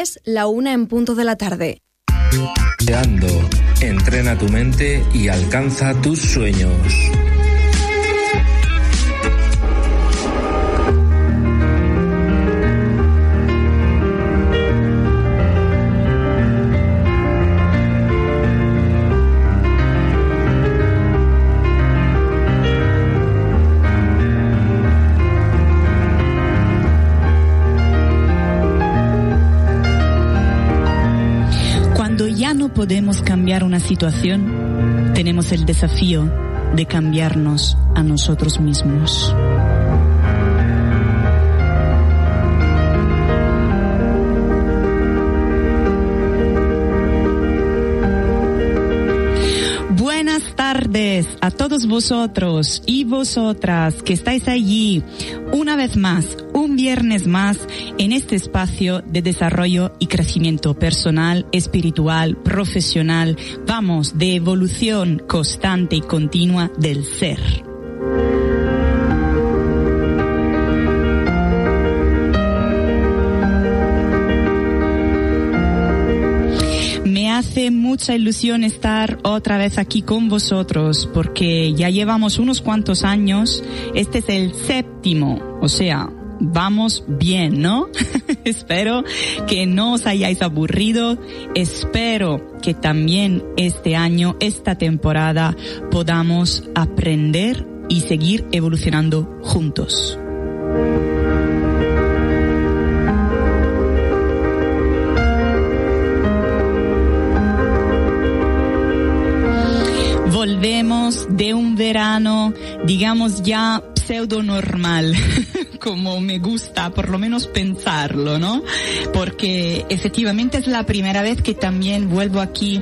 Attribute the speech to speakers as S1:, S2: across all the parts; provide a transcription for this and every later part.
S1: Es la una en punto de la tarde.
S2: Entrena tu mente y alcanza tus sueños.
S3: Podemos cambiar una situación, tenemos el desafío de cambiarnos a nosotros mismos. Buenas tardes a todos vosotros y vosotras que estáis allí una vez más un viernes más en este espacio de desarrollo y crecimiento personal, espiritual, profesional, vamos, de evolución constante y continua del ser. Me hace mucha ilusión estar otra vez aquí con vosotros porque ya llevamos unos cuantos años, este es el séptimo, o sea, vamos bien, ¿no? Espero que no os hayáis aburrido. Espero que también este año, esta temporada, podamos aprender y seguir evolucionando juntos. Volvemos de un verano, digamos ya pseudo normal. como me gusta por lo menos pensarlo, ¿no? Porque efectivamente es la primera vez que también vuelvo aquí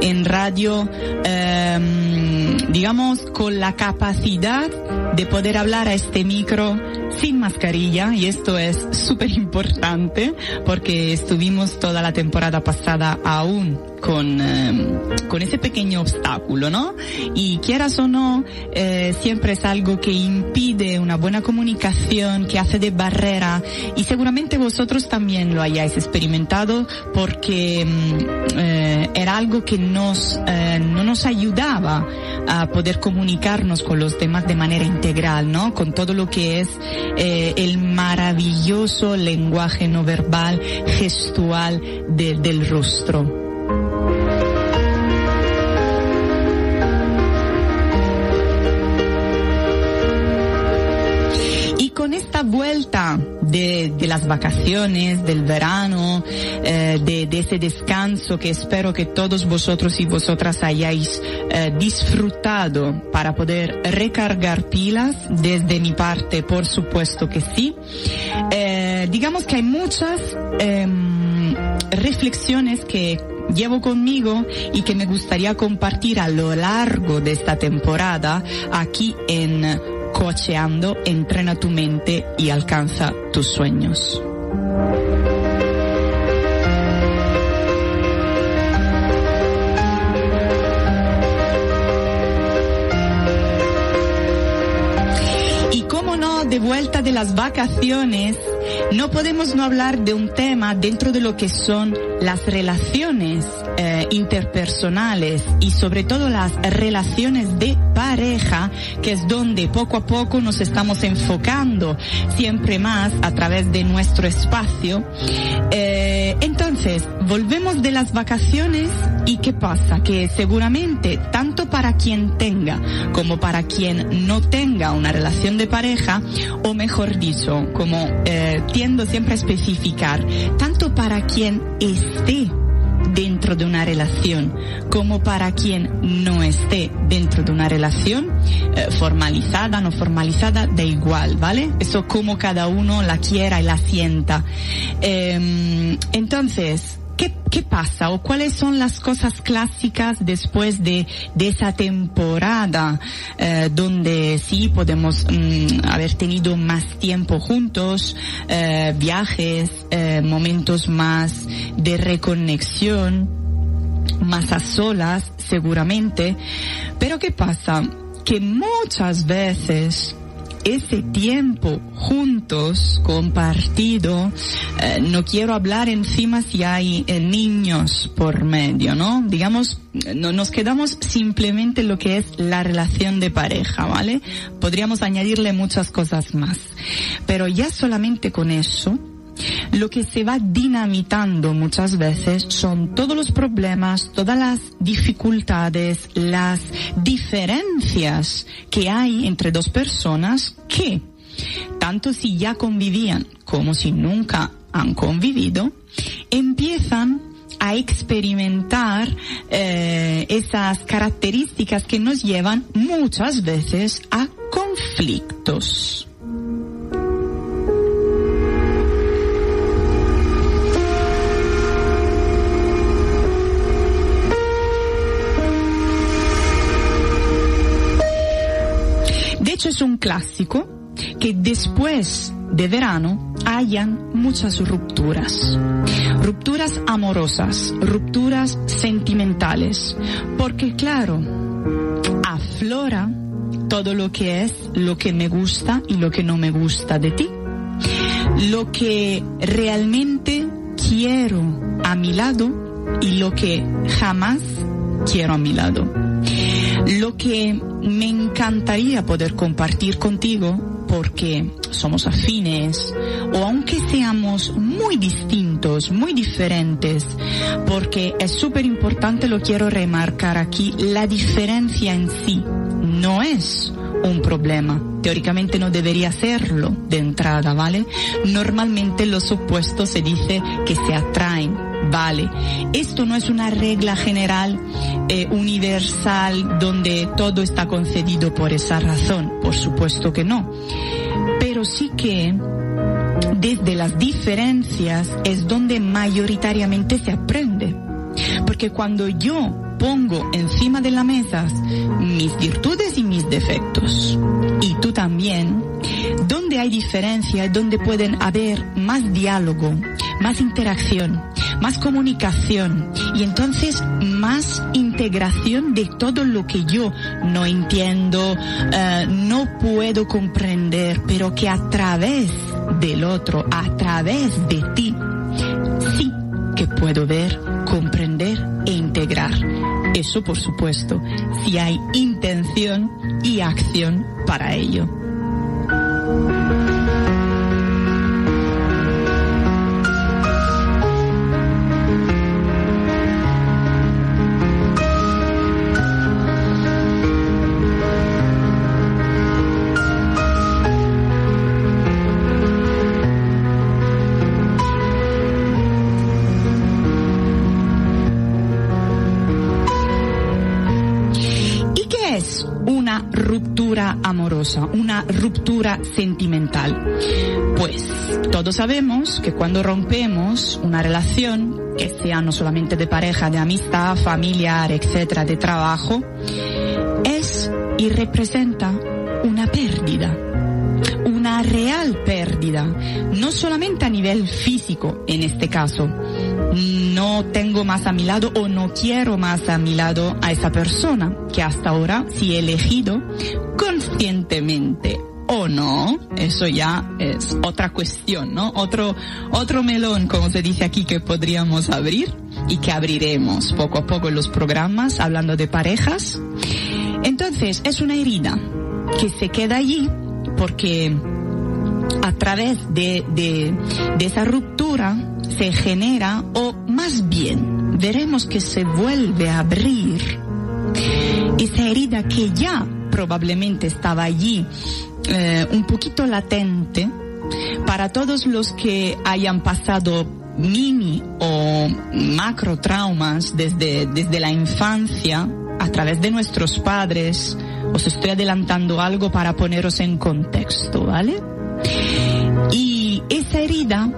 S3: en radio, em, digamos, con la capacidad de poder hablar a este micro sin mascarilla y esto es súper importante porque estuvimos toda la temporada pasada aún con, em, con ese pequeño obstáculo, ¿no? Y quieras o no, eh, siempre es algo que impide una buena comunicación, que hace de barrera y seguramente vosotros también lo hayáis experimentado porque em, era algo que nos, eh, no nos ayudaba a poder comunicarnos con los demás de manera integral, ¿no? Con todo lo que es eh, el maravilloso lenguaje no verbal, gestual del rostro. Esta vuelta de, las vacaciones, del verano, eh, de, ese descanso que espero que todos vosotros y vosotras hayáis eh, disfrutado para poder recargar pilas, desde mi parte por supuesto que sí. Eh, digamos que hay muchas em, reflexiones que llevo conmigo y que me gustaría compartir a lo largo de esta temporada aquí en coacheando, entrena tu mente y alcanza tus sueños. Y cómo no, de vuelta de las vacaciones, no podemos no hablar de un tema dentro de lo que son las relaciones eh, interpersonales y sobre todo las relaciones de pareja, que es donde poco a poco nos estamos enfocando siempre más a través de nuestro espacio. Eh, entonces, volvemos de las vacaciones y ¿qué pasa? Que seguramente tanto para quien tenga como para quien no tenga una relación de pareja, o mejor dicho, como eh, tiendo siempre a especificar, tanto para quien esté dentro de una relación como para quien no esté dentro de una relación eh, formalizada, no formalizada, da igual, ¿vale? Eso como cada uno la quiera y la sienta. Em, entonces, ¿Qué, ¿Qué, pasa o cuáles son las cosas clásicas después de, de esa temporada eh, donde sí podemos mm, haber tenido más tiempo juntos, eh, viajes, eh, momentos más de reconexión, más a solas seguramente, pero ¿qué pasa? Que muchas veces ese tiempo juntos, compartido, eh, no quiero hablar encima si hay eh, niños por medio, ¿no? Digamos, no, nos quedamos simplemente en lo que es la relación de pareja, ¿vale? Podríamos añadirle muchas cosas más. Pero ya solamente con eso, lo que se va dinamitando muchas veces son todos los problemas, todas las dificultades, las diferencias que hay entre dos personas que, tanto si ya convivían como si nunca han convivido, empiezan a experimentar eh, esas características que nos llevan muchas veces a conflictos. Hecho es un clásico que después de verano hayan muchas rupturas. Rupturas amorosas, rupturas sentimentales. Porque claro, aflora todo lo que es lo que me gusta y lo que no me gusta de ti. Lo que realmente quiero a mi lado y lo que jamás quiero a mi lado. Lo que me encantaría poder compartir contigo porque somos afines o aunque seamos muy distintos, muy diferentes, porque es súper importante, lo quiero remarcar aquí, la diferencia en sí no es un problema. Teóricamente no debería serlo de entrada, ¿vale? Normalmente los opuestos se dice que se atraen, vale. Esto no es una regla general eh, universal donde todo está concedido por esa razón, por supuesto que no. Pero sí que desde las diferencias es donde mayoritariamente se aprende. Porque cuando yo pongo encima de la mesa mis virtudes y mis defectos, y tú también, donde hay diferencia, donde pueden haber más diálogo, más interacción, más comunicación y entonces más integración de todo lo que yo no entiendo, eh, no puedo comprender, pero que a través del otro, a través de ti, sí que puedo ver, comprender e integrar. Eso, por supuesto, si hay intención y acción para ello. Amorosa, una ruptura sentimental. Pues todos sabemos que cuando rompemos una relación, que sea no solamente de pareja, de amistad, familiar, etcétera, de trabajo, es y representa una pérdida una real pérdida, no solamente a nivel físico en este caso, no tengo más a mi lado o no quiero más a mi lado a esa persona que hasta ahora sí he elegido conscientemente o no, eso ya es otra cuestión, ¿no? Otro, otro melón, como se dice aquí, que podríamos abrir y que abriremos poco a poco en los programas hablando de parejas. Entonces, es una herida que se queda allí porque a través de, de, de esa ruptura se genera o más bien veremos que se vuelve a abrir esa herida que ya probablemente estaba allí eh, un poquito latente para todos los que hayan pasado mini o macro traumas desde, desde la infancia a través de nuestros padres. Os estoy adelantando algo para poneros en contexto, ¿vale? Y esa herida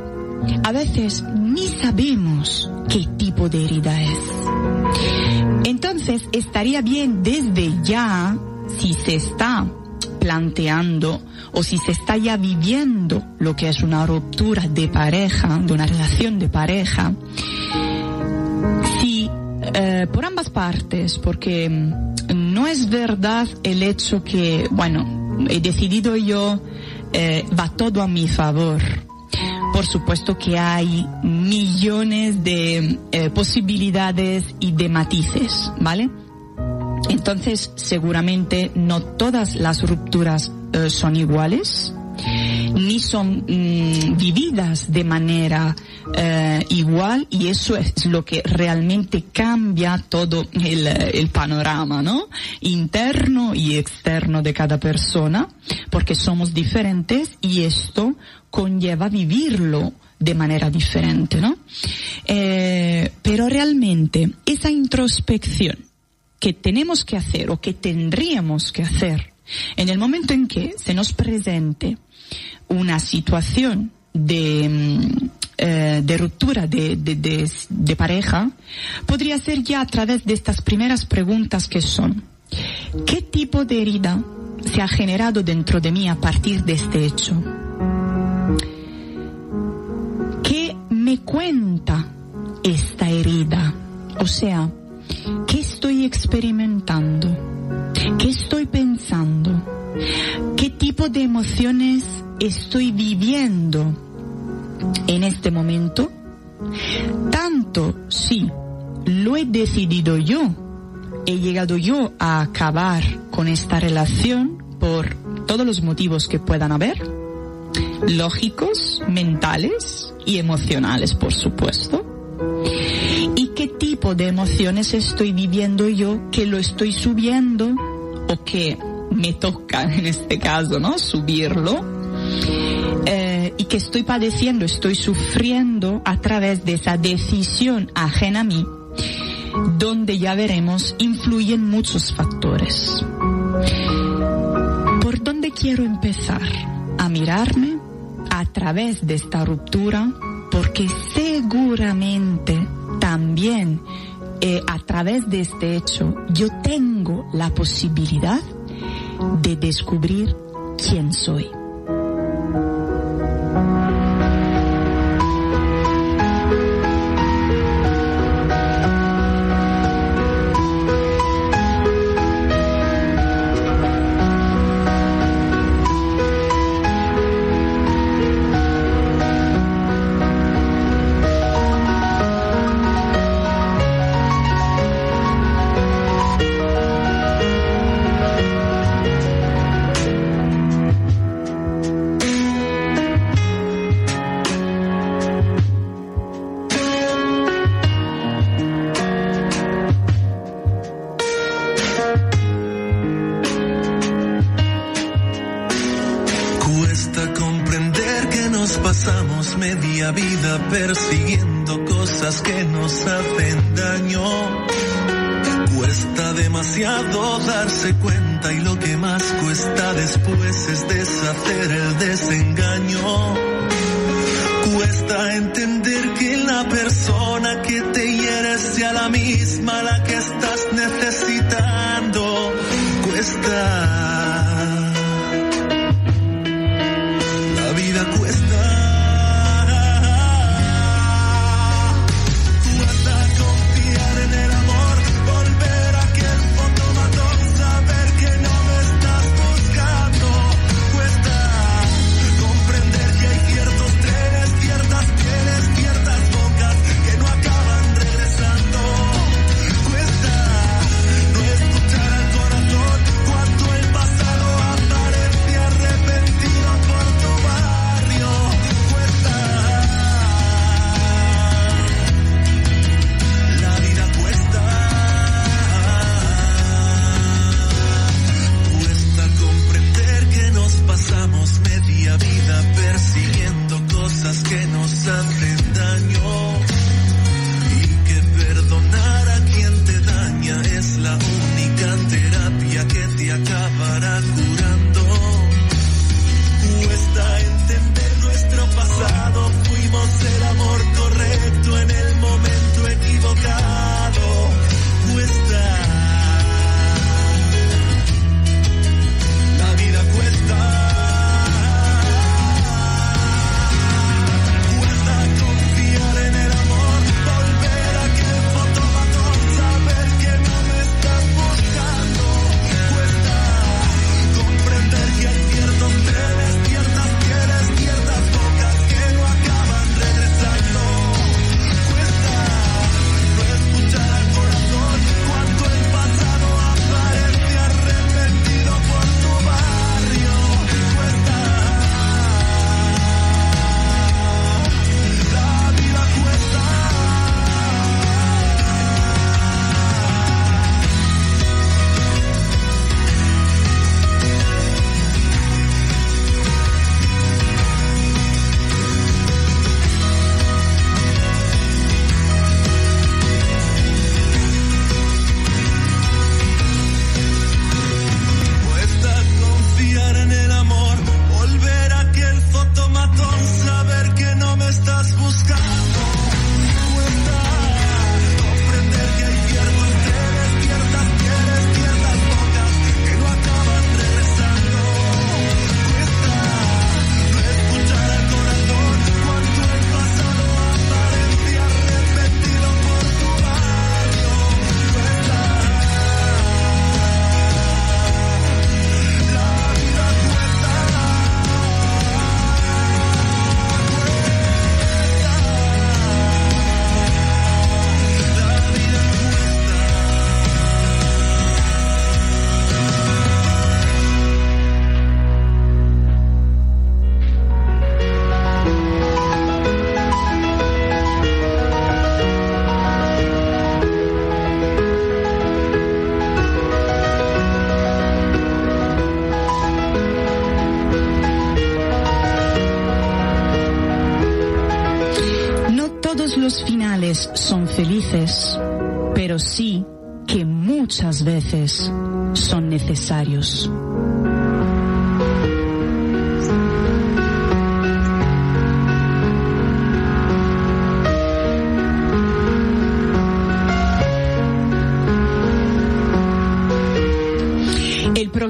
S3: a veces ni sabemos qué tipo de herida es. Entonces estaría bien desde ya, si se está planteando o si se está ya viviendo lo que es una ruptura de pareja, de una relación de pareja, si eh, por ambas partes, porque no es verdad el hecho que, bueno, he decidido yo, eh, va todo a mi favor. Por supuesto que hay millones de eh, posibilidades y de matices, ¿vale? Entonces, seguramente no todas las rupturas eh, son iguales, ni son mm, vividas de manera eh, igual y eso es lo que realmente cambia todo el, el, panorama, ¿no? Interno y externo de cada persona, porque somos diferentes y esto conlleva vivirlo de manera diferente, ¿no? Eh, pero realmente esa introspección que tenemos que hacer o que tendríamos que hacer en el momento en que se nos presente una situación de, mm, eh, de ruptura de, de, de, de, pareja, podría ser ya a través de estas primeras preguntas que son, ¿qué tipo de herida se ha generado dentro de mí a partir de este hecho? ¿Qué me cuenta esta herida? O sea, ¿qué estoy experimentando? ¿Qué estoy pensando? ¿Qué tipo de emociones estoy viviendo en este momento? Tanto si lo he decidido yo, he llegado yo a acabar con esta relación por todos los motivos que puedan haber, lógicos, mentales y emocionales, por supuesto. ¿Y qué tipo de emociones estoy viviendo yo que lo estoy subiendo o que me toca en este caso, ¿no? Subirlo. Eh, y que estoy padeciendo, estoy sufriendo a través de esa decisión ajena a mí, donde ya veremos influyen muchos factores. ¿Por dónde quiero empezar? A mirarme a través de esta ruptura, porque seguramente también eh, a través de este hecho yo tengo la posibilidad de descubrir quién soy. después es deshacer el desengaño. Cuesta entender que la persona que te hiere sea la misma la que estás necesitando. Cuesta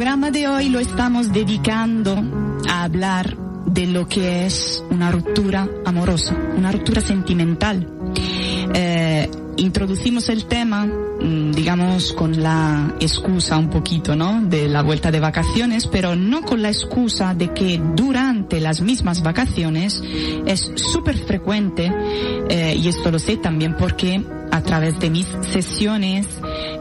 S3: programa de hoy lo estamos dedicando a hablar de lo que es una ruptura amorosa, una ruptura sentimental. Eh, introducimos el tema, mm, digamos, con la excusa un poquito, ¿no? De la vuelta de vacaciones, pero no con la excusa de que durante las mismas vacaciones es súper frecuente, eh, y esto lo sé también porque a través de mis sesiones,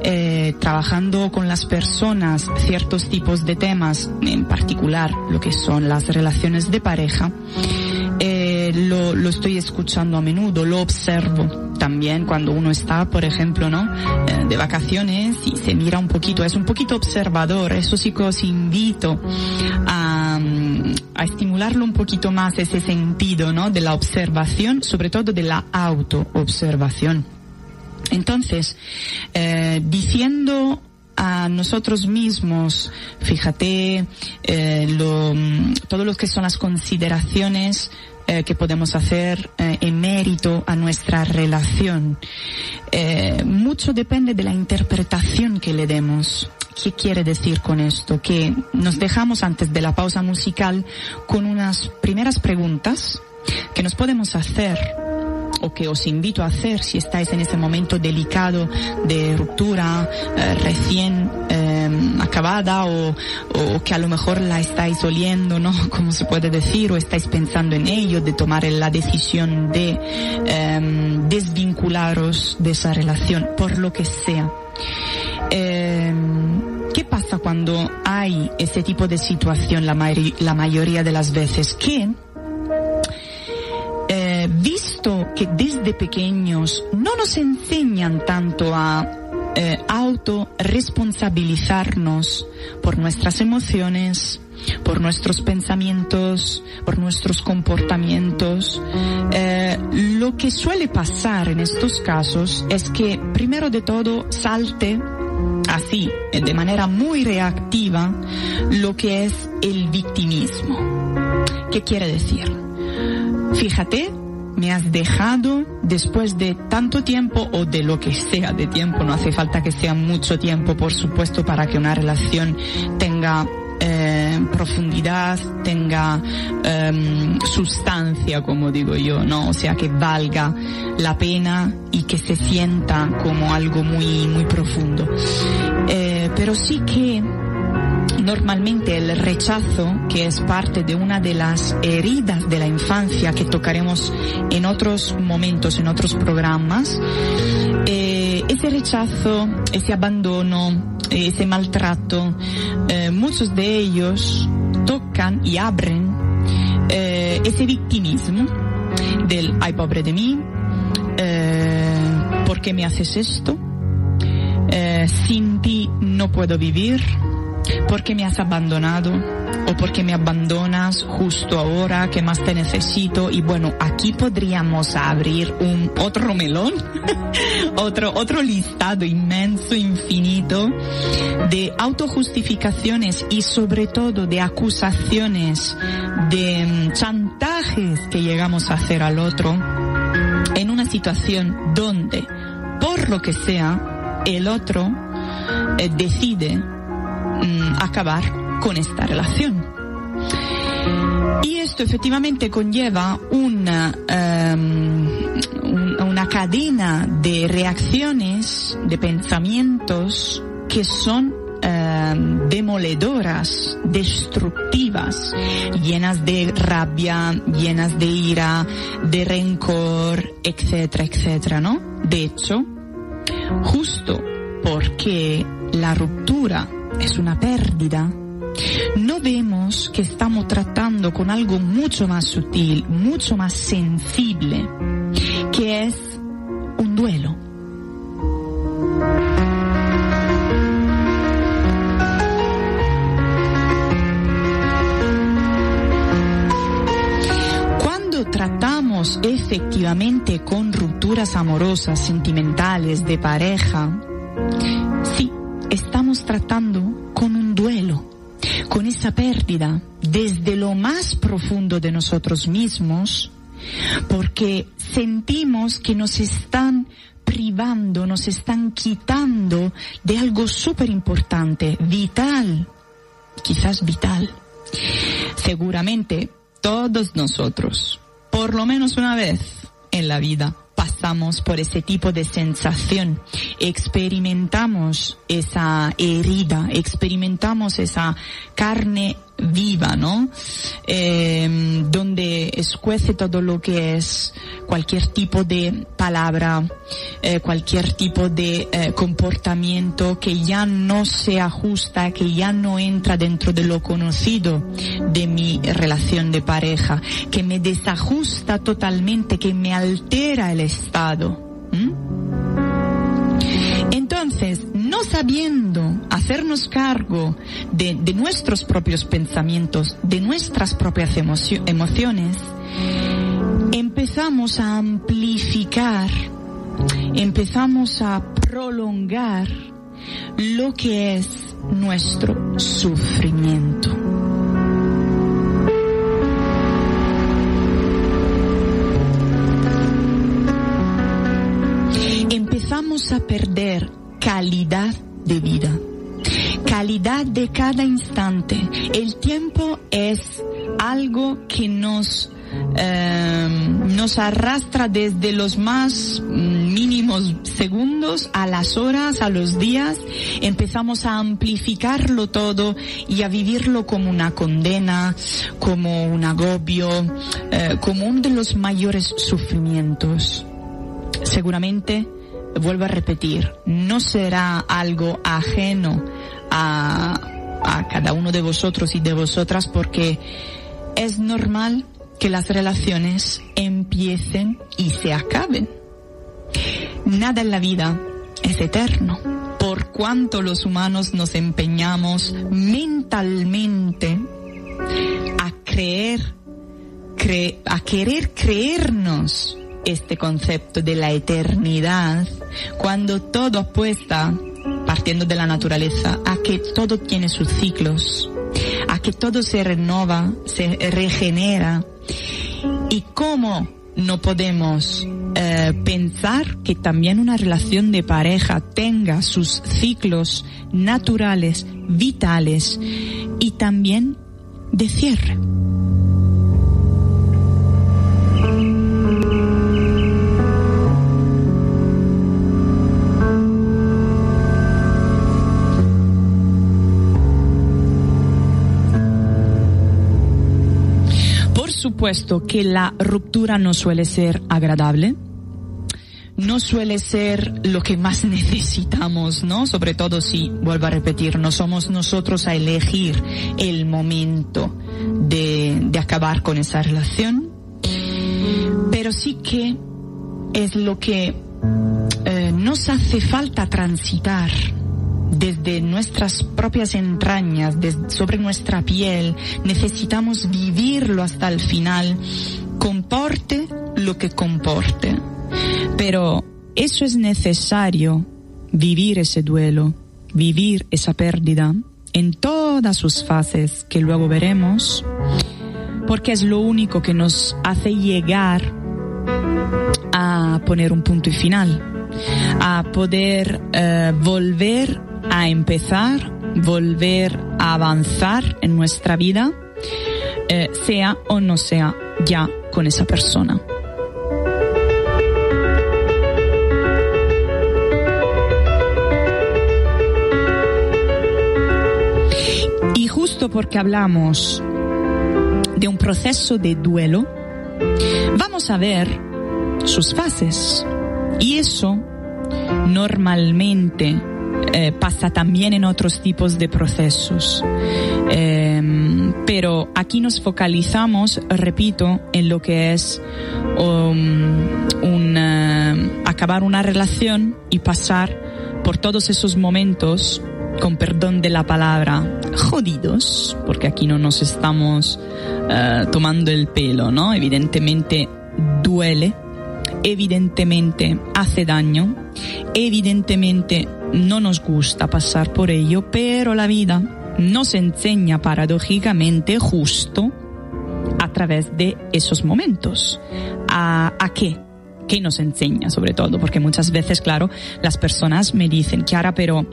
S3: eh, trabajando con las personas ciertos tipos de temas, en particular lo que son las relaciones de pareja, eh, lo, lo estoy escuchando a menudo, lo observo también cuando uno está, por ejemplo, ¿no? Eh, de vacaciones y se mira un poquito, es un poquito observador, eso sí que os invito a, a estimularlo un poquito más ese sentido, ¿no? De la observación, sobre todo de la autoobservación. Entonces, eh, diciendo a nosotros mismos, fíjate, eh, lo, mm, todo lo que son las consideraciones eh, que podemos hacer eh, en mérito a nuestra relación. Mucho depende de la interpretación que le demos. ¿Qué quiere decir con esto? Que nos dejamos antes de la pausa musical con unas primeras preguntas que nos podemos hacer o que os invito a hacer si estáis en ese momento delicado de ruptura eh, recién eh, acabada o, o que a lo mejor la estáis oliendo, ¿no? Como se puede decir, o estáis pensando en ello, de tomar la decisión de eh, desvincularos de esa relación, por lo que sea. Eh, ¿Qué pasa cuando hay ese tipo de situación la, may- la mayoría de las veces? Que que desde pequeños no nos enseñan tanto a eh, autorresponsabilizarnos por nuestras emociones, por nuestros pensamientos, por nuestros comportamientos, eh, lo que suele pasar en estos casos es que primero de todo salte así, eh, de manera muy reactiva, lo que es el victimismo. ¿Qué quiere decir? Fíjate, me has dejado después de tanto tiempo o de lo que sea de tiempo, no hace falta que sea mucho tiempo, por supuesto, para que una relación tenga eh, profundidad, tenga em, sustancia, como digo yo, ¿no? O sea, que valga la pena y que se sienta como algo muy, muy profundo. Eh, pero sí que Normalmente el rechazo, que es parte de una de las heridas de la infancia que tocaremos en otros momentos, en otros programas, eh, ese rechazo, ese abandono, ese maltrato, eh, muchos de ellos tocan y abren eh, ese victimismo del ay pobre de mí, ¿por qué me haces esto? Sin ti no puedo vivir, porque me has abandonado o porque me abandonas justo ahora que más te necesito y bueno aquí podríamos abrir un otro melón otro otro listado inmenso infinito de autojustificaciones y sobre todo de acusaciones de mm, chantajes que llegamos a hacer al otro en una situación donde por lo que sea el otro eh, decide mm, acabar con esta relación. Y esto efectivamente conlleva una, un- una cadena de reacciones, de pensamientos que son em, demoledoras, destructivas, llenas de rabia, llenas de ira, de rencor, etcétera, etcétera, ¿no? De hecho, justo porque la ruptura es una pérdida, no vemos que estamos tratando con algo mucho más sutil, mucho más sensible, que es un duelo. Cuando tratamos efectivamente con rupturas amorosas, sentimentales, de pareja, estamos tratando con un duelo, con esa pérdida desde lo más profundo de nosotros mismos, porque sentimos que nos están privando, nos están quitando de algo súper importante, vital, quizás vital. Seguramente todos nosotros, por lo menos una vez en la vida, pasamos por ese tipo de sensación, experimentamos esa herida, experimentamos esa carne viva, ¿no? Eh, donde escuece todo lo que es cualquier tipo de palabra, eh, cualquier tipo de eh, comportamiento que ya no se ajusta, que ya no entra dentro de lo conocido de mi relación de pareja, que me desajusta totalmente, que me altera el estado. Entonces, no sabiendo hacernos cargo de, de nuestros propios pensamientos, de nuestras propias emociones, empezamos a amplificar, empezamos a prolongar lo que es nuestro sufrimiento. Empezamos a perder calidad de vida, calidad de cada instante. El tiempo es algo que nos eh, nos arrastra desde los más mínimos segundos a las horas, a los días, empezamos a amplificarlo todo y a vivirlo como una condena, como un agobio, eh, como uno de los mayores sufrimientos. Seguramente vuelvo a repetir, no será algo ajeno a, cada uno de vosotros y de vosotras porque es normal que las relaciones empiecen y se acaben. Nada en la vida es eterno. Por cuanto los humanos nos empeñamos mentalmente a creer, cre a querer creernos este concepto de la eternidad, cuando todo apuesta, partiendo de la naturaleza, a que todo tiene sus ciclos, a que todo se renova, se regenera, y cómo no podemos eh, pensar que también una relación de pareja tenga sus ciclos naturales, vitales y también de cierre. Supuesto que la ruptura no suele ser agradable, no suele ser lo que más necesitamos, ¿no? Sobre todo si, vuelvo a repetir, no somos nosotros a elegir el momento de, de acabar con esa relación, pero sí que es lo que eh, nos hace falta transitar desde nuestras propias entrañas, sobre nuestra piel, necesitamos vivirlo hasta el final, comporte lo que comporte. Pero eso es necesario, vivir ese duelo, vivir esa pérdida en todas sus fases que luego veremos, porque es lo único que nos hace llegar a poner un punto y final, a poder eh, volver a empezar, volver a avanzar en nuestra vida, eh, sea o no sea ya con esa persona. Y justo porque hablamos de un proceso de duelo, vamos a ver sus fases. Y eso normalmente eh, pasa también en otros tipos de procesos. Em, pero aquí nos focalizamos, repito, en lo que es um, acabar una relación y pasar por todos esos momentos con perdón de la palabra, jodidos, porque aquí no nos estamos eh, tomando el pelo, ¿no? Evidentemente duele, evidentemente hace daño, evidentemente no nos gusta pasar por ello, pero la vida nos enseña paradójicamente justo a través de esos momentos. ¿A, a qué? ¿Qué nos enseña sobre todo? Porque muchas veces, claro, las personas me dicen, Chiara, pero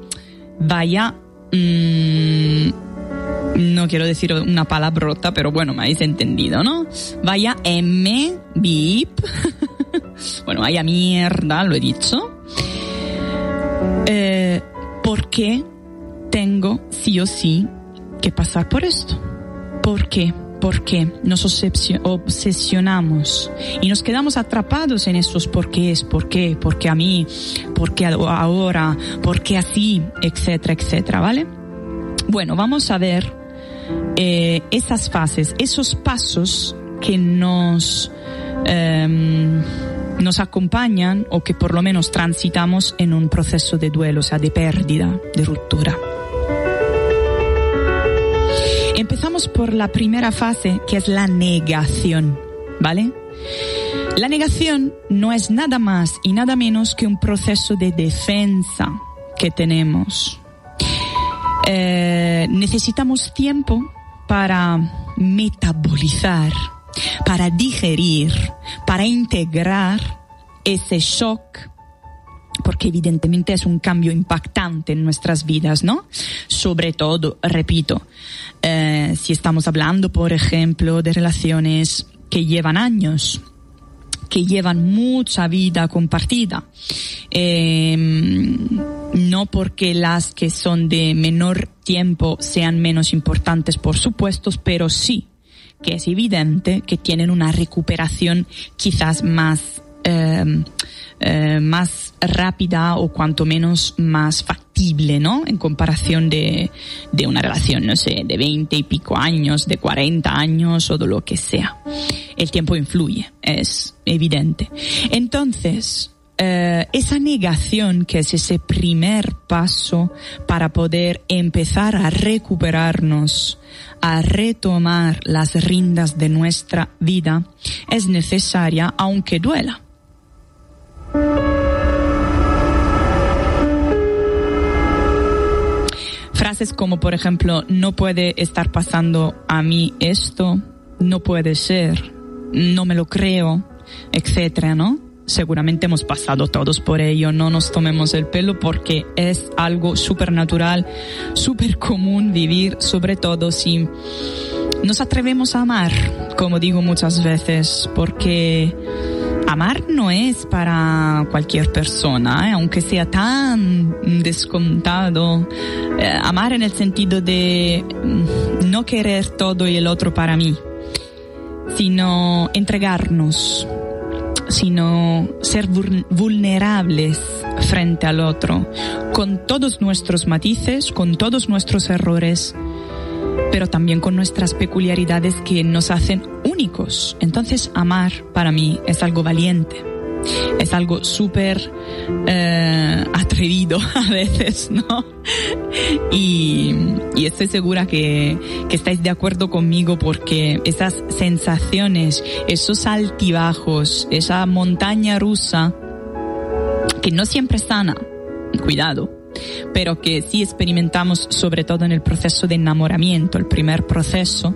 S3: vaya... Mmm, no quiero decir una palabrota, pero bueno, me habéis entendido, ¿no? Vaya M, bip. bueno, vaya mierda, lo he dicho. Eh, ¿Por qué tengo sí o sí que pasar por esto? ¿Por qué? ¿Por qué nos obsesionamos y nos quedamos atrapados en esos por qué es, por qué, por qué a mí, por qué ahora, por qué así, etcétera, etcétera, ¿vale? Bueno, vamos a ver eh, esas fases, esos pasos que nos, eh, nos acompañan o que por lo menos transitamos en un proceso de duelo, o sea, de pérdida, de ruptura. Empezamos por la primera fase, que es la negación, ¿vale? La negación no es nada más y nada menos que un proceso de defensa que tenemos. Eh, necesitamos tiempo para metabolizar, para digerir, para integrar ese shock porque evidentemente es un cambio impactante en nuestras vidas, ¿no? Sobre todo, repito, eh, si estamos hablando, por ejemplo, de relaciones que llevan años, que llevan mucha vida compartida. Eh, no porque las que son de menor tiempo sean menos importantes, por supuesto, pero sí que es evidente que tienen una recuperación quizás más eh, eh, más rápida o cuanto menos más factible, ¿no? En comparación de, de una relación, no sé, de 20 y pico años, de 40 años o de lo que sea. El tiempo influye, es evidente. Entonces, eh, esa negación que es ese primer paso para poder empezar a recuperarnos, a retomar las rindas de nuestra vida, es necesaria aunque duela. Frases como, por ejemplo, no puede estar pasando a mí esto, no puede ser, no me lo creo, etcétera, ¿no? Seguramente hemos pasado todos por ello, no nos tomemos el pelo porque es algo súper natural, súper común vivir, sobre todo si nos atrevemos a amar, como digo muchas veces, porque amar no es para cualquier persona, ¿eh? aunque sea tan descontado. Eh, amar en el sentido de no querer todo y el otro para mí, sino entregarnos, sino ser vulnerables frente al otro, con todos nuestros matices, con todos nuestros errores pero también con nuestras peculiaridades que nos hacen únicos. Entonces, amar para mí es algo valiente. Es algo súper eh, atrevido a veces, ¿no? Y, estoy segura que, que estáis de acuerdo conmigo porque esas sensaciones, esos altibajos, esa montaña rusa, que no siempre es sana, cuidado, pero que sí experimentamos sobre todo en el proceso de enamoramiento, el primer proceso,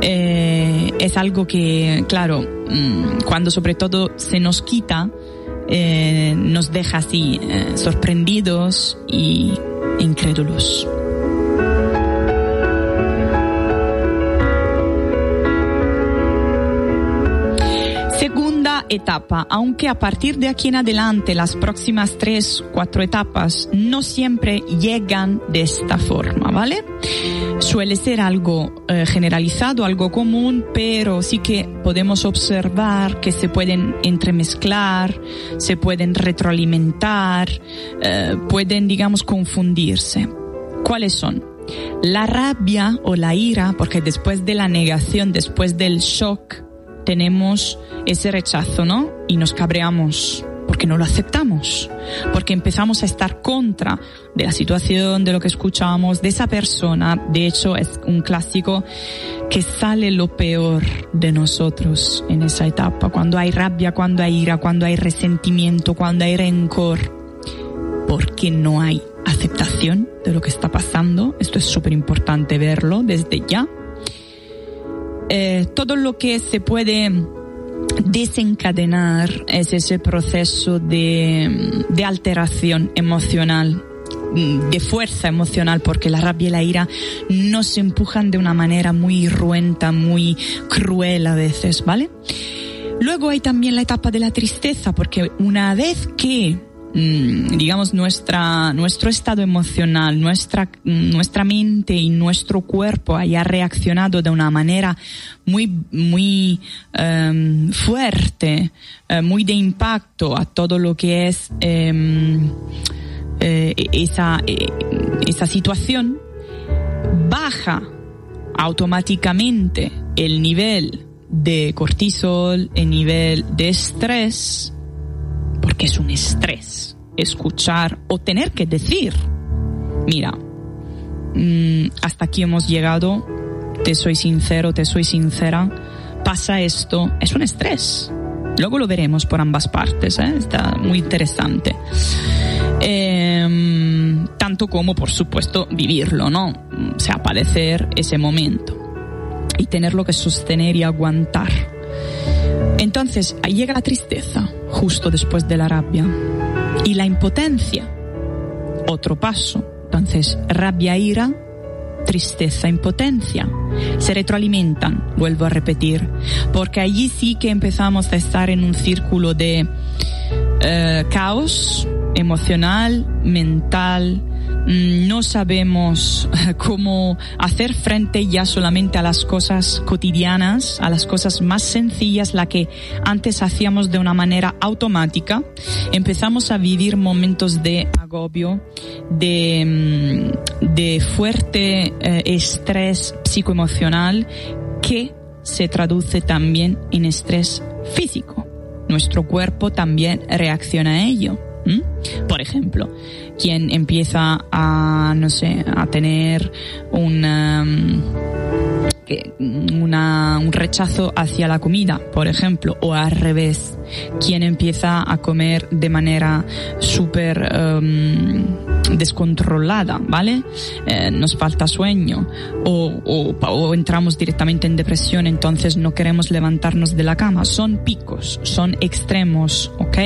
S3: eh, es algo que, claro, mm, cuando sobre todo se nos quita, eh, nos deja así eh, sorprendidos y incrédulos. Etapa, aunque a partir de aquí en adelante las próximas tres, cuatro etapas no siempre llegan de esta forma, ¿vale? Suele ser algo eh, generalizado, algo común, pero sí que podemos observar que se pueden entremezclar, se pueden retroalimentar, eh, pueden, digamos, confundirse. ¿Cuáles son? La rabia o la ira, porque después de la negación, después del shock, tenemos ese rechazo, ¿no? Y nos cabreamos porque no lo aceptamos, porque empezamos a estar contra de la situación, de lo que escuchamos, de esa persona. De hecho, es un clásico que sale lo peor de nosotros en esa etapa, cuando hay rabia, cuando hay ira, cuando hay resentimiento, cuando hay rencor, porque no hay aceptación de lo que está pasando. Esto es súper importante verlo desde ya. Eh, todo lo que se puede desencadenar es ese proceso de, alteración emocional de fuerza emocional porque la rabia y la ira nos empujan de una manera muy ruenta, muy cruel a veces, ¿vale? Luego hay también la etapa de la tristeza porque una vez que Mm, digamos, nuestra, nuestro estado emocional, nuestra, nuestra mente y nuestro cuerpo haya reaccionado de una manera muy, muy em, fuerte, eh, muy de impacto a todo lo que es eh, esa, eh, esa situación, baja automáticamente el nivel de cortisol, el nivel de estrés, porque es un estrés escuchar o tener que decir, mira, mm, hasta aquí hemos llegado, te soy sincero, te soy sincera, pasa esto, es un estrés. Luego lo veremos por ambas partes, ¿eh? está muy interesante. Em, tanto como, por supuesto, vivirlo, ¿no? O sea, padecer ese momento y tenerlo que sostener y aguantar. Entonces, ahí llega la tristeza, justo después de la rabia. Y la impotencia, otro paso. Entonces, rabia, ira, tristeza, impotencia. Se retroalimentan, vuelvo a repetir, porque allí sí que empezamos a estar en un círculo de eh, caos emocional, mental, no sabemos cómo hacer frente ya solamente a las cosas cotidianas, a las cosas más sencillas, la que antes hacíamos de una manera automática. Empezamos a vivir momentos de agobio, de, mm, de fuerte eh, estrés psicoemocional que se traduce también en estrés físico. Nuestro cuerpo también reacciona a ello. Por ejemplo, quien empieza a, no sé, a tener una, una, un rechazo hacia la comida, por ejemplo, o al revés, quien empieza a comer de manera súper em, descontrolada, ¿vale? Eh, nos falta sueño o, o, entramos directamente en depresión, entonces no queremos levantarnos de la cama. Son picos, son extremos, ¿ok?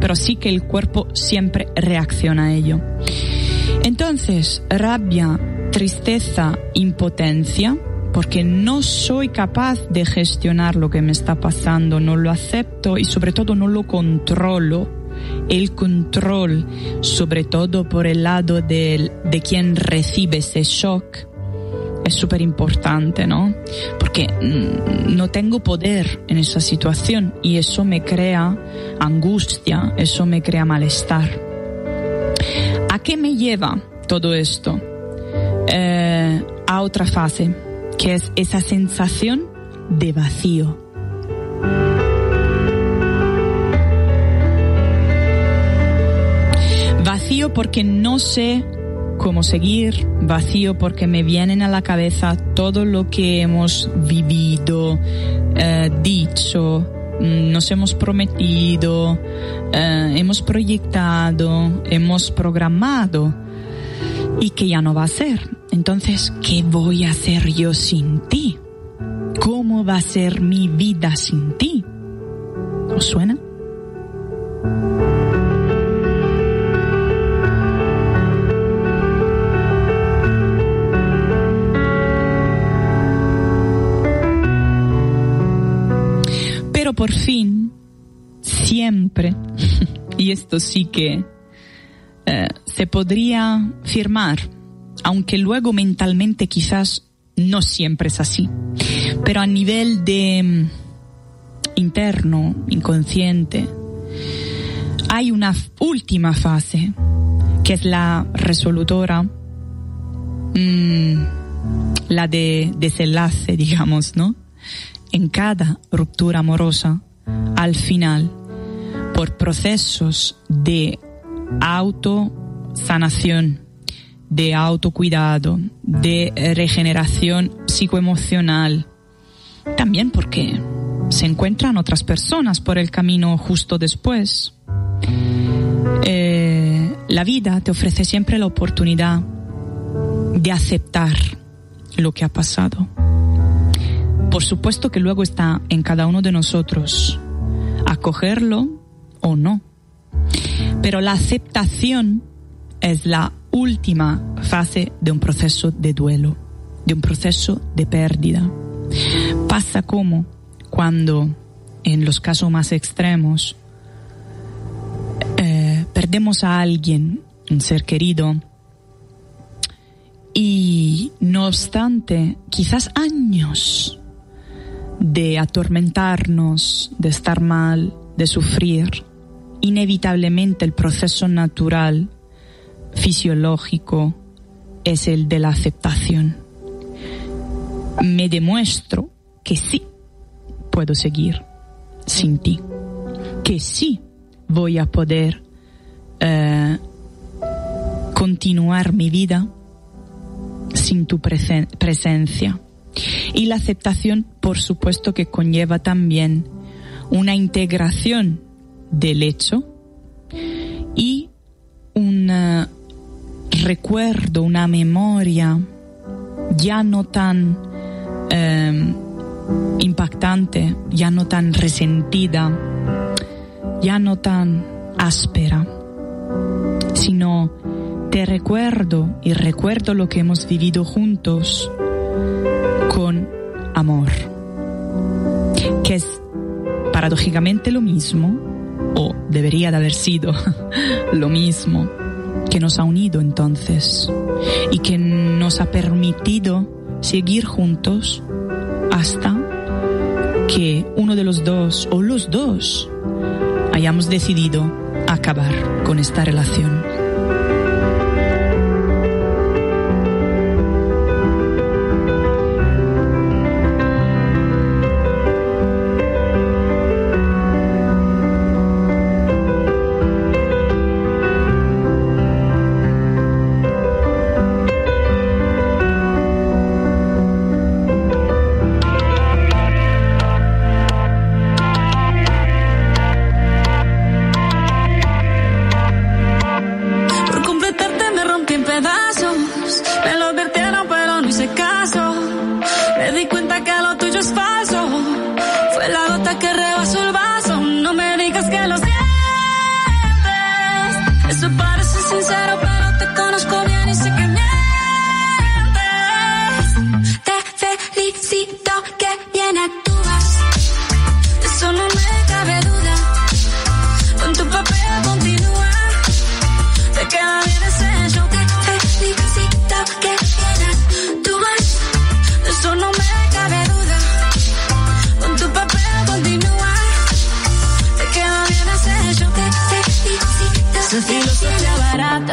S3: Pero sí que el cuerpo siempre reacciona a ello. Entonces, rabia, tristeza, impotencia, porque no soy capaz de gestionar lo que me está pasando, no lo acepto y sobre todo no lo controlo. El control, sobre todo por el lado de, de quien recibe ese shock, es súper importante, ¿no? Porque mm, no tengo poder en esa situación y eso me crea angustia, eso me crea malestar. ¿A qué me lleva todo esto? Eh, a otra fase que es esa sensación de vacío. Vacío porque no sé cómo seguir, vacío porque me vienen a la cabeza todo lo que hemos vivido, eh, dicho, mm, nos hemos prometido, eh, hemos proyectado, hemos programado y que ya no va a ser. Entonces, ¿qué voy a hacer yo sin ti? ¿Cómo va a ser mi vida sin ti? ¿Os suena? Pero por fin, siempre, y esto sí que eh, se podría firmar, aunque luego mentalmente quizás no siempre es así, pero a nivel de mm, interno, inconsciente, hay una última fase que es la resolutora, mm, la de desenlace, digamos, ¿no? En cada ruptura amorosa, al final, por procesos de autosanación, de autocuidado, de regeneración psicoemocional. También porque se encuentran otras personas por el camino justo después. Eh, la vida te ofrece siempre la oportunidad de aceptar lo que ha pasado. Por supuesto que luego está en cada uno de nosotros acogerlo o no. Pero la aceptación es la última fase de un proceso de duelo, de un proceso de pérdida. Pasa como cuando, en los casos más extremos, eh, perdemos a alguien, un ser querido, y no obstante, quizás años de atormentarnos, de estar mal, de sufrir, inevitablemente el proceso natural, fisiológico, es el de la aceptación. Me demuestro que sí puedo seguir sin ti, que sí voy a poder eh, continuar mi vida sin tu presencia. Y la aceptación, por supuesto, que conlleva también una integración del hecho y un eh, recuerdo, una memoria ya no tan em, impactante, ya no tan resentida, ya no tan áspera, sino te recuerdo y recuerdo lo que hemos vivido juntos con amor, que es paradójicamente lo mismo, o debería de haber sido lo mismo, que nos ha unido entonces y que nos ha permitido seguir juntos hasta que uno de los dos o los dos hayamos decidido acabar con esta relación.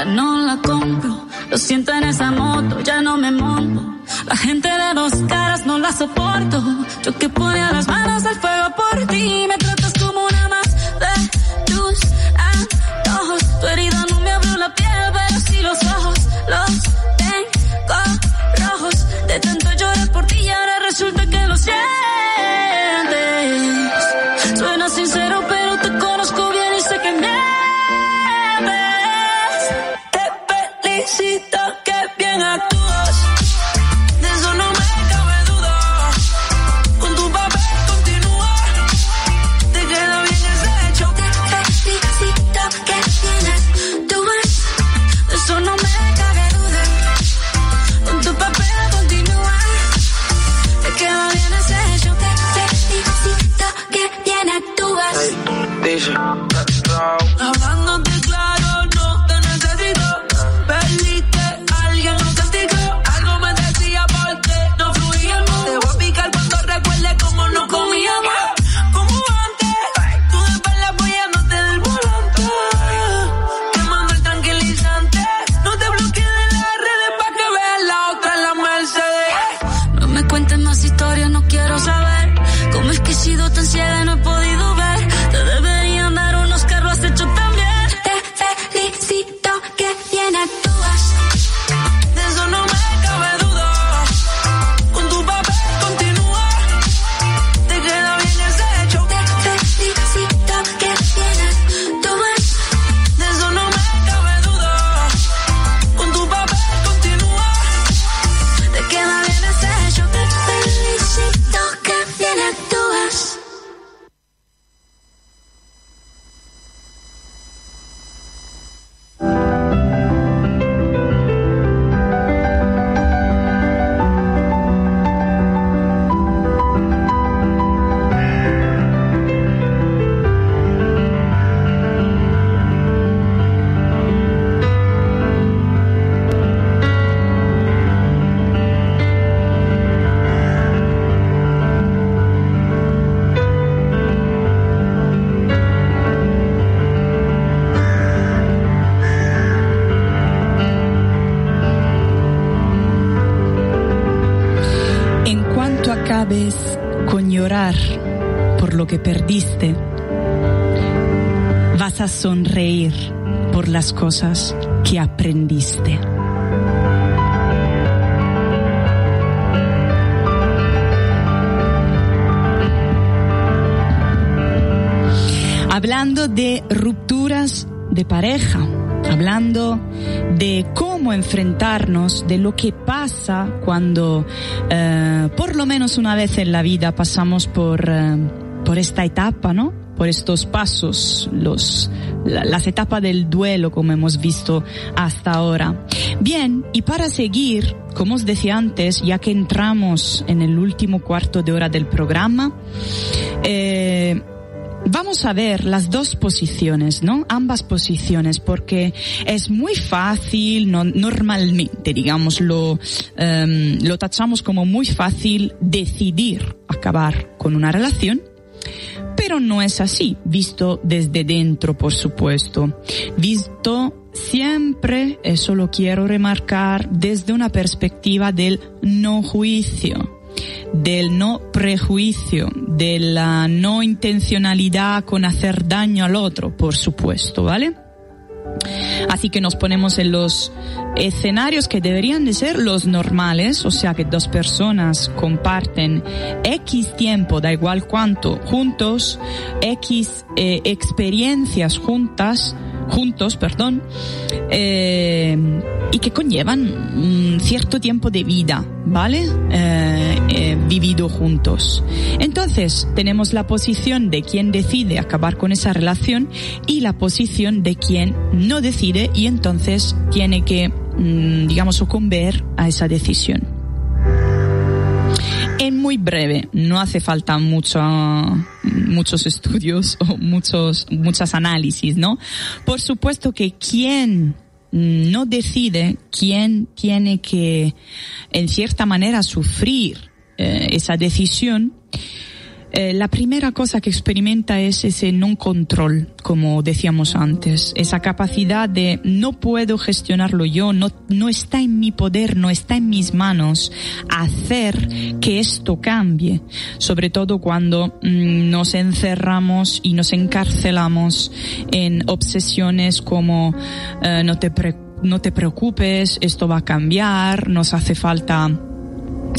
S4: Hablándote claro, no te necesito. Perdiste
S3: que perdiste, vas a sonreír por las cosas que aprendiste. Hablando de rupturas de pareja, hablando de cómo enfrentarnos, de lo que pasa cuando eh, por lo menos una vez en la vida pasamos por, eh, por esta etapa, ¿no? Por estos pasos, los, las etapas del duelo como hemos visto hasta ahora. Bien, y para seguir, como os decía antes, ya que entramos en el último cuarto de hora del programa, eh, Vamos a ver las dos posiciones, ¿no? Ambas posiciones, porque es muy fácil, no, normalmente, digamos, lo, em, lo tachamos como muy fácil decidir acabar con una relación, pero no es así, visto desde dentro, por supuesto. Visto siempre, eso lo quiero remarcar, desde una perspectiva del no juicio del no prejuicio, de la no intencionalidad con hacer daño al otro, por supuesto, ¿vale? Así que nos ponemos en los escenarios que deberían de ser los normales, o sea que dos personas comparten X tiempo, da igual cuánto, juntos, X eh, experiencias juntas, juntos, perdón, eh, y que conllevan un cierto tiempo de vida, ¿vale? Eh, eh, vivido juntos. Entonces, tenemos la posición de quien decide acabar con esa relación y la posición de quien no decide y entonces tiene que, mm, digamos, sucumbir a esa decisión. Muy breve, no hace falta mucho, muchos estudios o muchos, muchos análisis, ¿no? Por supuesto que quien no decide quién tiene que, en cierta manera, sufrir eh, esa decisión, eh, la primera cosa que experimenta es ese no control, como decíamos antes, esa capacidad de no puedo gestionarlo yo, no, no está en mi poder, no está en mis manos hacer que esto cambie, sobre todo cuando mm, nos encerramos y nos encarcelamos en obsesiones como eh, no te no te preocupes, esto va a cambiar, nos hace falta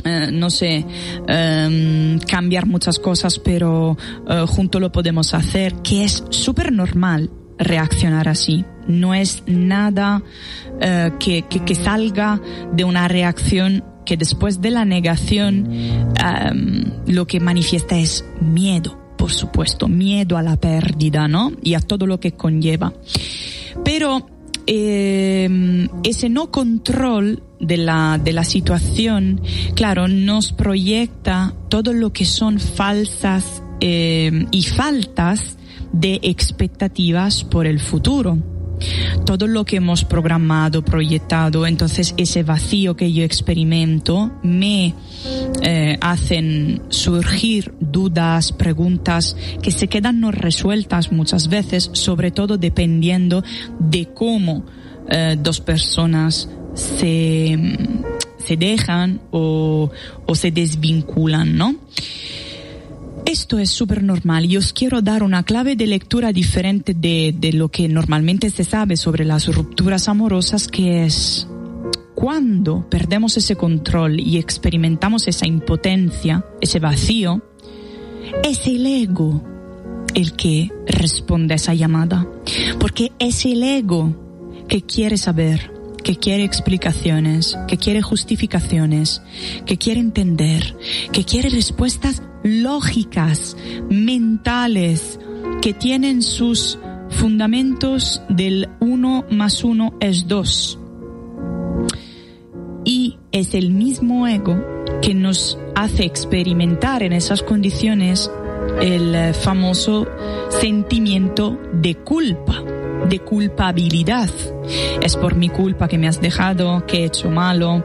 S3: eh, no sé, em, cambiar muchas cosas, pero uh, junto lo podemos hacer, que es súper normal reaccionar así. No es nada uh, que, que, que, salga de una reacción que después de la negación um, lo que manifiesta es miedo, por supuesto, miedo a la pérdida, ¿no? Y a todo lo que conlleva. Pero eh, ese no control de la, de la situación, claro, nos proyecta todo lo que son falsas eh, y faltas de expectativas por el futuro. Todo lo que hemos programado, proyectado, entonces ese vacío que yo experimento me eh, hacen surgir dudas, preguntas que se quedan no resueltas muchas veces, sobre todo dependiendo de cómo eh, dos personas se, se dejan o, o se desvinculan, ¿no? Esto es súper normal y os quiero dar una clave de lectura diferente de, de lo que normalmente se sabe sobre las rupturas amorosas, que es cuando perdemos ese control y experimentamos esa impotencia, ese vacío, es el ego el que responde a esa llamada. Porque es el ego que quiere saber, que quiere explicaciones, que quiere justificaciones, que quiere entender, que quiere respuestas lógicas, mentales, que tienen sus fundamentos del uno más uno es dos. Y es el mismo ego que nos hace experimentar en esas condiciones el famoso sentimiento de culpa de culpabilidad. Es por mi culpa que me has dejado, que he hecho malo,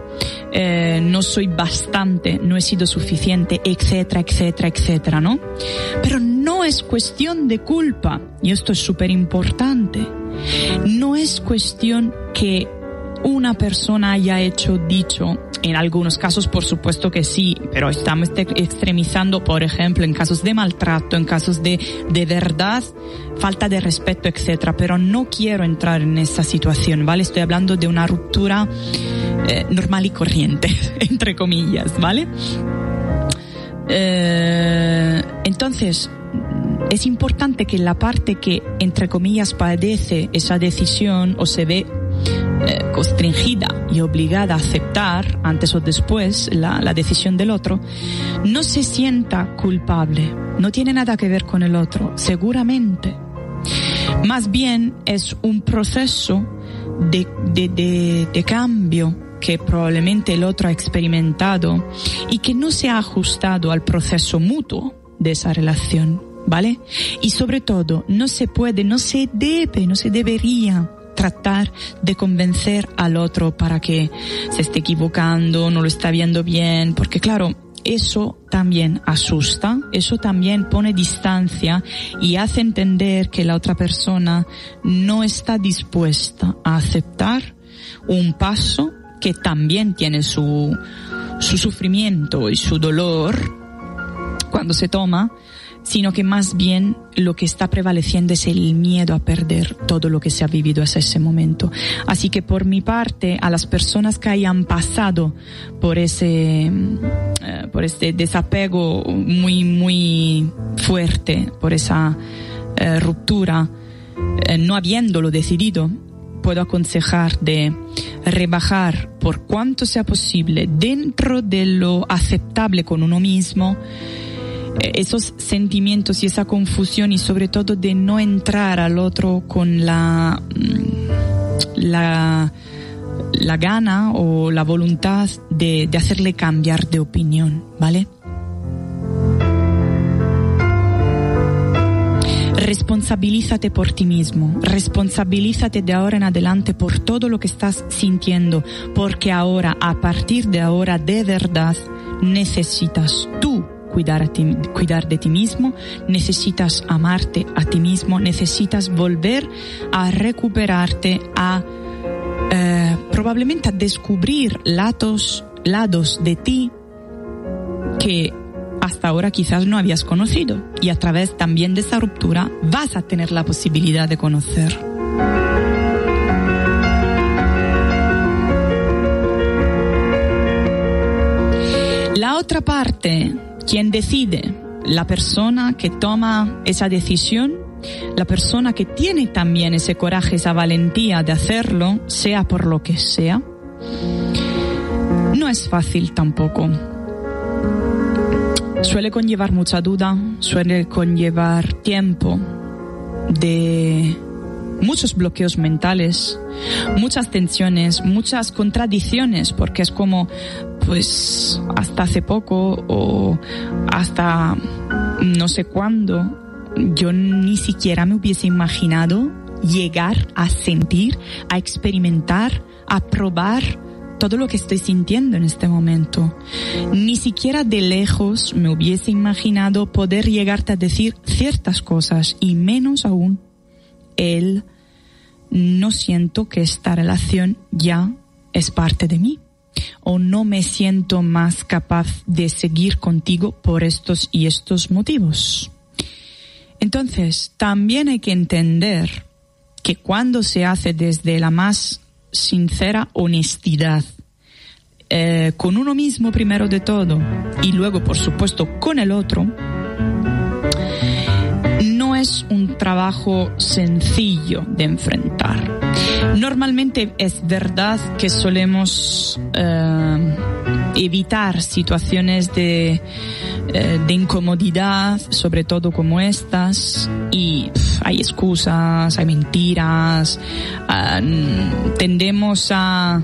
S3: eh, no soy bastante, no he sido suficiente, etcétera, etcétera, etcétera, ¿no? Pero no es cuestión de culpa, y esto es súper importante. No es cuestión que una persona haya hecho dicho, en algunos casos por supuesto que sí, pero estamos extremizando, por ejemplo, en casos de maltrato, en casos de, de verdad, falta de respeto, etcétera. Pero no quiero entrar en esa situación, ¿vale? Estoy hablando de una ruptura eh, normal y corriente, entre comillas, ¿vale? Eh, entonces, es importante que la parte que, entre comillas, padece esa decisión o se ve eh, constringida y obligada a aceptar, antes o después, la, decisión del otro, no se sienta culpable. No tiene nada que ver con el otro, seguramente. Más bien es un proceso de, de, de cambio que probablemente el otro ha experimentado y que no se ha ajustado al proceso mutuo de esa relación, ¿vale? Y sobre todo, no se puede, no se debe, no se debería tratar de convencer al otro para que se esté equivocando, no lo está viendo bien, porque claro, eso también asusta, eso también pone distancia y hace entender que la otra persona no está dispuesta a aceptar un paso que también tiene su, su sufrimiento y su dolor cuando se toma, sino que más bien lo que está prevaleciendo es el miedo a perder todo lo que se ha vivido hasta ese momento. Así que por mi parte, a las personas que hayan pasado por ese, eh, por este desapego muy, muy fuerte, por esa eh, ruptura, eh, no habiéndolo decidido, puedo aconsejar de rebajar por cuanto sea posible dentro de lo aceptable con uno mismo esos sentimientos y esa confusión y sobre todo de no entrar al otro con la, mm, la, la gana o la voluntad de, de hacerle cambiar de opinión, ¿vale? Responsabilízate por ti mismo, responsabilízate de ahora en adelante por todo lo que estás sintiendo, porque ahora, a partir de ahora, de verdad, necesitas tú cuidar, de ti mismo, necesitas amarte a ti mismo, necesitas volver a recuperarte, a eh, probablemente a descubrir lados, lados de ti que hasta ahora quizás no habías conocido. Y a través también de esa ruptura vas a tener la posibilidad de conocer. La otra parte quien decide, la persona que toma esa decisión, la persona que tiene también ese coraje, esa valentía de hacerlo, sea por lo que sea, no es fácil tampoco. Suele conllevar mucha duda, suele conllevar tiempo de muchos bloqueos mentales, muchas tensiones, muchas contradicciones, porque es como, pues, hasta hace poco o hasta no sé cuándo, yo ni siquiera me hubiese imaginado llegar a sentir, a experimentar, a probar todo lo que estoy sintiendo en este momento. Ni siquiera de lejos me hubiese imaginado poder llegarte a decir ciertas cosas y menos aún él no siento que esta relación ya es parte de mí o no me siento más capaz de seguir contigo por estos y estos motivos. Entonces, también hay que entender que cuando se hace desde la más sincera honestidad, eh, con uno mismo primero de todo y luego, por supuesto, con el otro, es un trabajo sencillo de enfrentar. Normalmente es verdad que solemos eh, evitar situaciones de, eh, de, incomodidad, sobre todo como estas, y hay excusas, hay mentiras, uh, tendemos a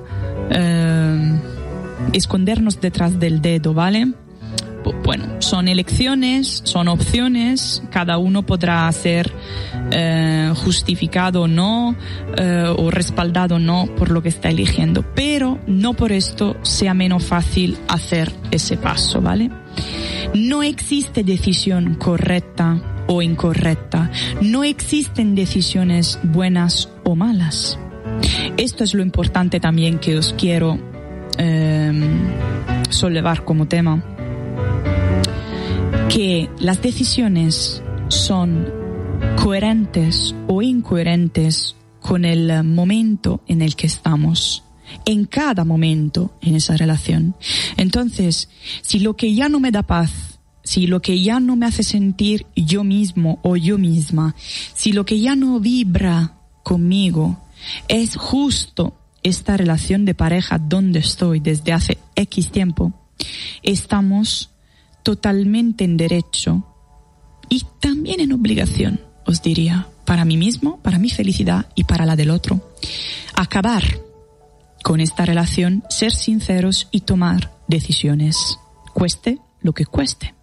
S3: uh, escondernos detrás del dedo, ¿vale? Bueno, son elecciones, son opciones, cada uno podrá ser eh, justificado o no, eh, o respaldado o no por lo que está eligiendo, pero no por esto sea menos fácil hacer ese paso, ¿vale? No existe decisión correcta o incorrecta, no existen decisiones buenas o malas. Esto es lo importante también que os quiero eh, sollevar como tema. Que las decisiones son coherentes o incoherentes con el momento en el que estamos en cada momento en esa relación. Entonces, si lo que ya no me da paz, si lo que ya no me hace sentir yo mismo o yo misma, si lo que ya no vibra conmigo es justo esta relación de pareja donde estoy desde hace X tiempo, estamos totalmente en derecho y también en obligación, os diría, para mí mismo, para mi felicidad y para la del otro. Acabar con esta relación, ser sinceros y tomar decisiones, cueste lo que cueste.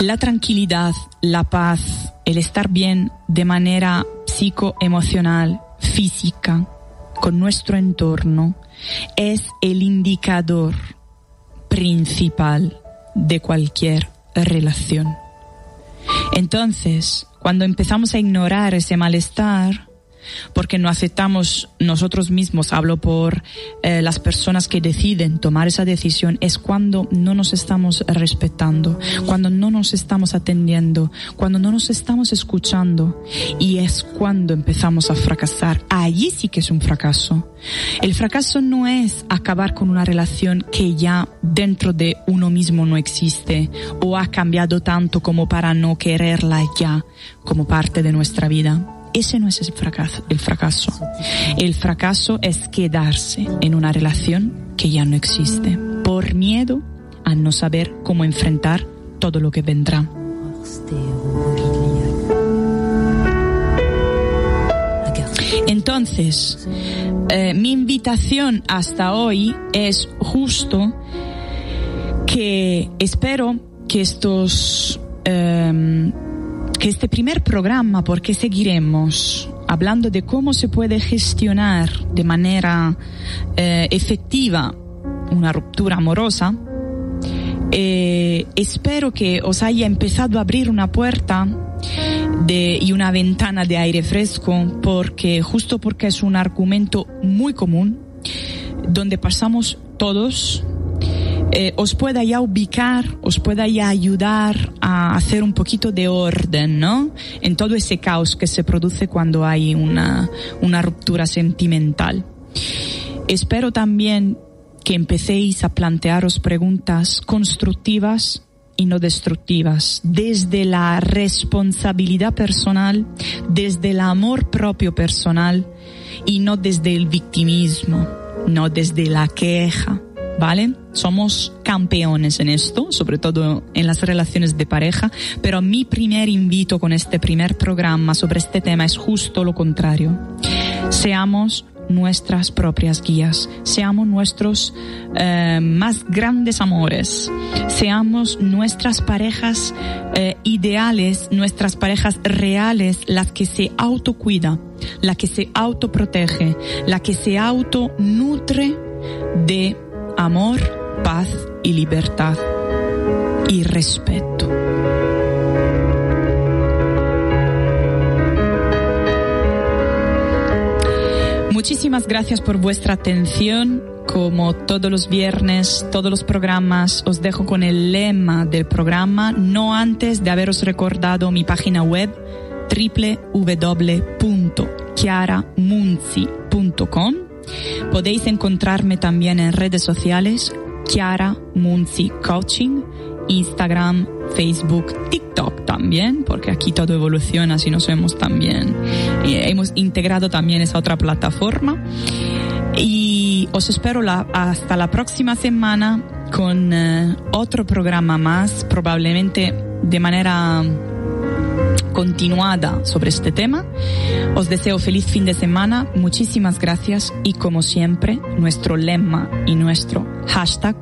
S3: La tranquilidad, la paz, el estar bien de manera psicoemocional, física, con nuestro entorno, es el indicador principal de cualquier relación. Entonces, cuando empezamos a ignorar ese malestar, porque no aceptamos nosotros mismos, hablo por eh, las personas que deciden tomar esa decisión, es cuando no nos estamos respetando, cuando no nos estamos atendiendo, cuando no nos estamos escuchando y es cuando empezamos a fracasar. Allí sí que es un fracaso. El fracaso no es acabar con una relación que ya dentro de uno mismo no existe o ha cambiado tanto como para no quererla ya como parte de nuestra vida. Ese no es el fracaso, el fracaso. El fracaso es quedarse en una relación que ya no existe por miedo a no saber cómo enfrentar todo lo que vendrá. Entonces, eh, mi invitación hasta hoy es justo que espero que estos eh, que este primer programa, porque seguiremos hablando de cómo se puede gestionar de manera eh, efectiva una ruptura amorosa, eh, espero que os haya empezado a abrir una puerta de, y una ventana de aire fresco, porque justo porque es un argumento muy común, donde pasamos todos eh, os pueda ya ubicar, os pueda ya ayudar a hacer un poquito de orden, ¿no? En todo ese caos que se produce cuando hay una, una ruptura sentimental. Espero también que empecéis a plantearos preguntas constructivas y no destructivas, desde la responsabilidad personal, desde el amor propio personal y no desde el victimismo, no desde la queja ¿vale? Somos campeones en esto, sobre todo en las relaciones de pareja, pero mi primer invito con este primer programa sobre este tema es justo lo contrario. Seamos nuestras propias guías, seamos nuestros eh, más grandes amores, seamos nuestras parejas eh, ideales, nuestras parejas reales, las que se autocuida, la que se autoprotege, la que se autonutre de amor, paz y libertad y respeto. Muchísimas gracias por vuestra atención. Como todos los viernes, todos los programas, os dejo con el lema del programa, no antes de haberos recordado mi página web www.chiaramunzi.com Podéis encontrarme también en redes sociales, Chiara Munzi Coaching, Instagram, Facebook, TikTok también, porque aquí todo evoluciona si nos vemos también. hemos integrado también esa otra plataforma. Y os espero hasta la próxima semana con eh, otro programa más, probablemente de manera continuada sobre este tema. Os deseo feliz fin de semana, muchísimas gracias y como siempre, nuestro lema y nuestro hashtag.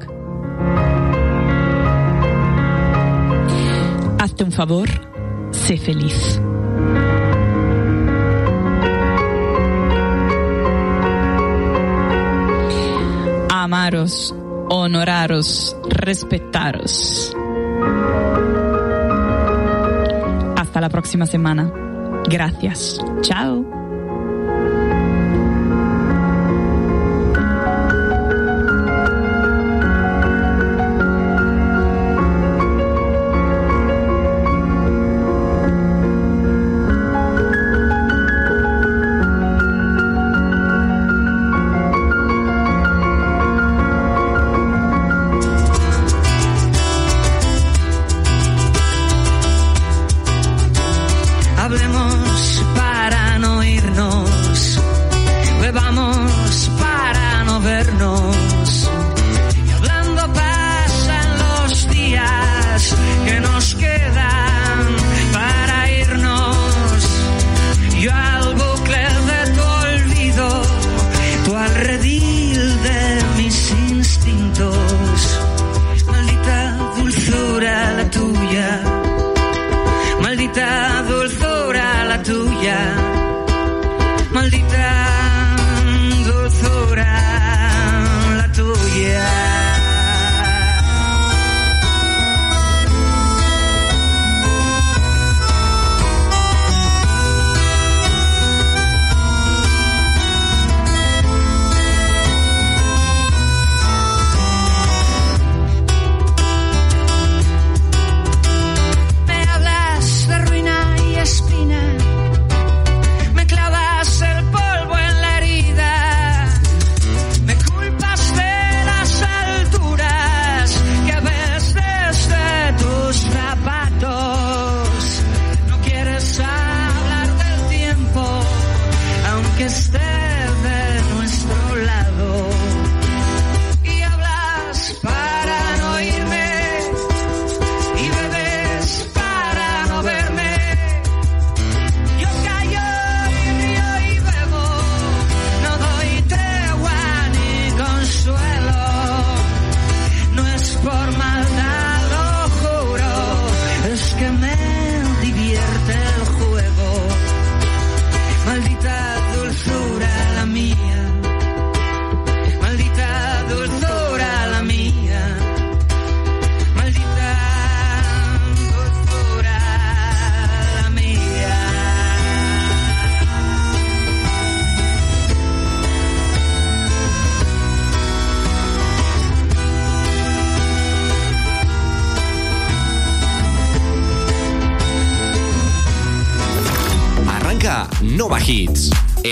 S3: Hazte un favor, sé feliz. Amaros, honoraros, respetaros. Hasta la próxima semana.
S5: Gracias. Chao.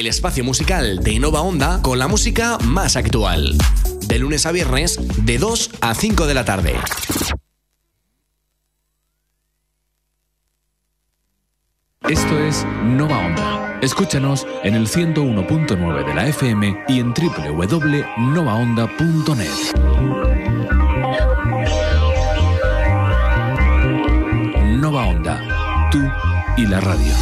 S6: Espacio musical de Nova Onda con la música más actual. De lunes a viernes, de 2 a 5 de la tarde.
S7: Esto es Nova Onda. Escúchanos en el 101.9 de la FM y en www.novaonda.net. Nova Onda, tú y la radio.